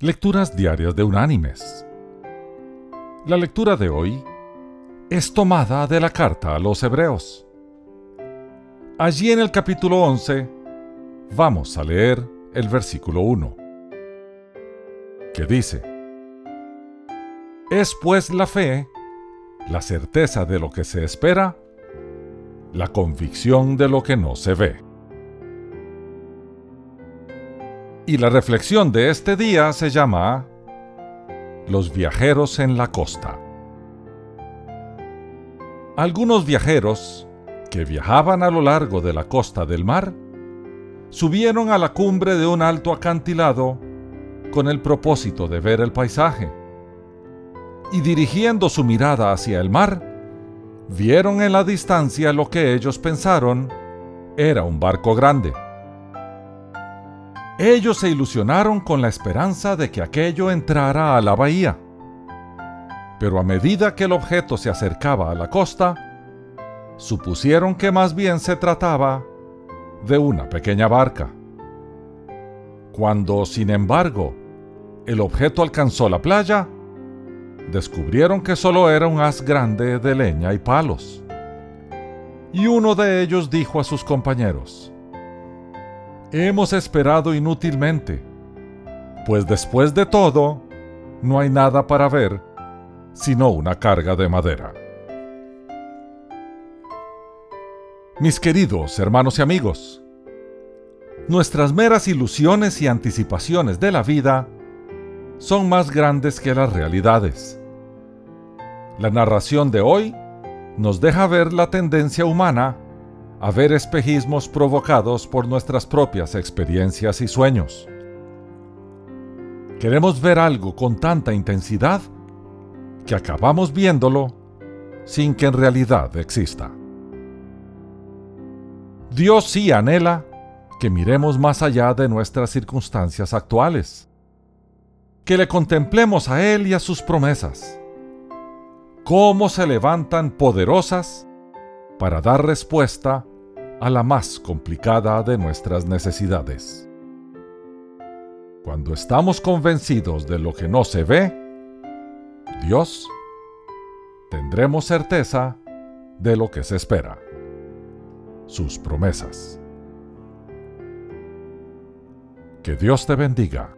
Lecturas Diarias de Unánimes. La lectura de hoy es tomada de la carta a los Hebreos. Allí en el capítulo 11 vamos a leer el versículo 1, que dice, Es pues la fe, la certeza de lo que se espera, la convicción de lo que no se ve. Y la reflexión de este día se llama Los viajeros en la costa. Algunos viajeros que viajaban a lo largo de la costa del mar subieron a la cumbre de un alto acantilado con el propósito de ver el paisaje. Y dirigiendo su mirada hacia el mar, vieron en la distancia lo que ellos pensaron era un barco grande. Ellos se ilusionaron con la esperanza de que aquello entrara a la bahía. Pero a medida que el objeto se acercaba a la costa, supusieron que más bien se trataba de una pequeña barca. Cuando, sin embargo, el objeto alcanzó la playa, descubrieron que solo era un haz grande de leña y palos. Y uno de ellos dijo a sus compañeros, Hemos esperado inútilmente, pues después de todo, no hay nada para ver sino una carga de madera. Mis queridos hermanos y amigos, nuestras meras ilusiones y anticipaciones de la vida son más grandes que las realidades. La narración de hoy nos deja ver la tendencia humana a ver espejismos provocados por nuestras propias experiencias y sueños. Queremos ver algo con tanta intensidad que acabamos viéndolo sin que en realidad exista. Dios sí anhela que miremos más allá de nuestras circunstancias actuales, que le contemplemos a Él y a sus promesas, cómo se levantan poderosas para dar respuesta a la más complicada de nuestras necesidades. Cuando estamos convencidos de lo que no se ve, Dios, tendremos certeza de lo que se espera, sus promesas. Que Dios te bendiga.